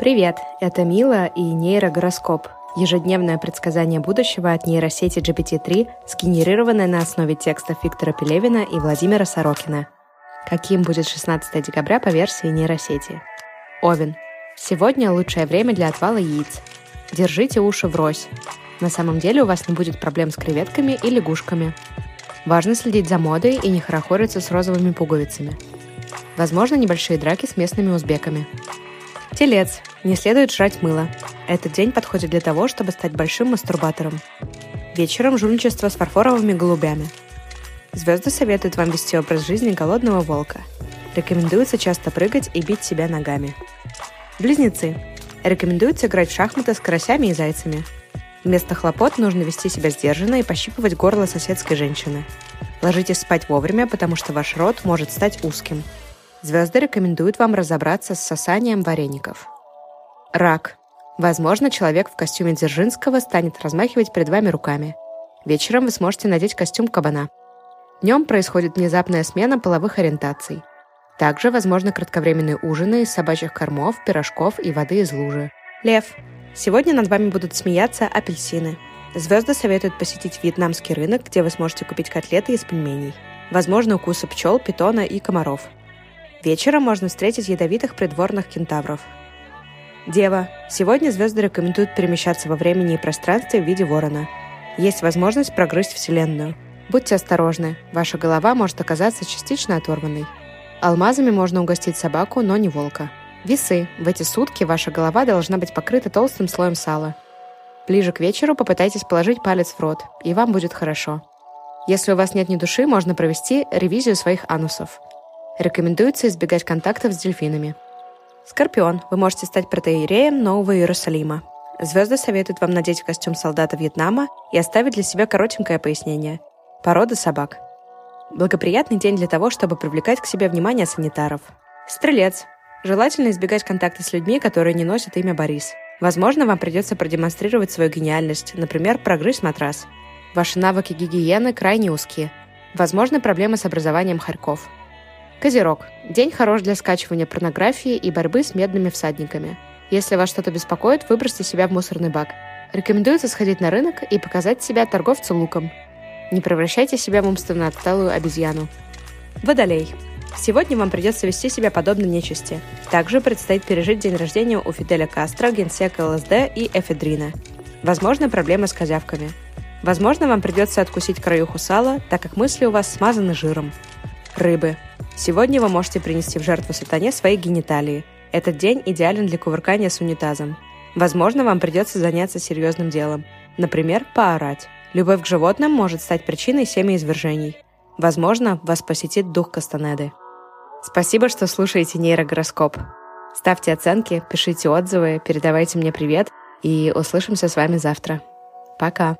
Привет, это Мила и нейрогороскоп – ежедневное предсказание будущего от нейросети GPT-3, сгенерированное на основе текстов Виктора Пелевина и Владимира Сорокина. Каким будет 16 декабря по версии нейросети? Овен. Сегодня лучшее время для отвала яиц. Держите уши врозь. На самом деле у вас не будет проблем с креветками и лягушками. Важно следить за модой и не хорохориться с розовыми пуговицами. Возможно, небольшие драки с местными узбеками. Телец. Не следует жрать мыло. Этот день подходит для того, чтобы стать большим мастурбатором. Вечером жульничество с фарфоровыми голубями. Звезды советуют вам вести образ жизни голодного волка. Рекомендуется часто прыгать и бить себя ногами. Близнецы. Рекомендуется играть в шахматы с карасями и зайцами. Вместо хлопот нужно вести себя сдержанно и пощипывать горло соседской женщины. Ложитесь спать вовремя, потому что ваш рот может стать узким. Звезды рекомендуют вам разобраться с сосанием вареников. Рак. Возможно, человек в костюме Дзержинского станет размахивать перед вами руками. Вечером вы сможете надеть костюм кабана. Днем происходит внезапная смена половых ориентаций. Также возможны кратковременные ужины из собачьих кормов, пирожков и воды из лужи. Лев. Сегодня над вами будут смеяться апельсины. Звезды советуют посетить вьетнамский рынок, где вы сможете купить котлеты из пельменей. Возможно, укусы пчел, питона и комаров – Вечером можно встретить ядовитых придворных кентавров. Дева. Сегодня звезды рекомендуют перемещаться во времени и пространстве в виде ворона. Есть возможность прогрызть Вселенную. Будьте осторожны, ваша голова может оказаться частично оторванной. Алмазами можно угостить собаку, но не волка. Весы. В эти сутки ваша голова должна быть покрыта толстым слоем сала. Ближе к вечеру попытайтесь положить палец в рот, и вам будет хорошо. Если у вас нет ни души, можно провести ревизию своих анусов – Рекомендуется избегать контактов с дельфинами. Скорпион. Вы можете стать протеереем Нового Иерусалима. Звезды советуют вам надеть костюм солдата Вьетнама и оставить для себя коротенькое пояснение. Порода собак. Благоприятный день для того, чтобы привлекать к себе внимание санитаров. Стрелец. Желательно избегать контакта с людьми, которые не носят имя Борис. Возможно, вам придется продемонстрировать свою гениальность, например, прогрызть матрас. Ваши навыки гигиены крайне узкие. Возможны проблемы с образованием хорьков. Козерог. День хорош для скачивания порнографии и борьбы с медными всадниками. Если вас что-то беспокоит, выбросьте себя в мусорный бак. Рекомендуется сходить на рынок и показать себя торговцу луком. Не превращайте себя в умственно отсталую обезьяну. Водолей. Сегодня вам придется вести себя подобно нечисти. Также предстоит пережить день рождения у Фиделя Кастро, генсека ЛСД и эфедрина. Возможно, проблемы с козявками. Возможно, вам придется откусить краюху сала, так как мысли у вас смазаны жиром. Рыбы. Сегодня вы можете принести в жертву сатане свои гениталии. Этот день идеален для кувыркания с унитазом. Возможно, вам придется заняться серьезным делом. Например, поорать. Любовь к животным может стать причиной семяизвержений. Возможно, вас посетит дух Кастанеды. Спасибо, что слушаете нейрогороскоп. Ставьте оценки, пишите отзывы, передавайте мне привет и услышимся с вами завтра. Пока!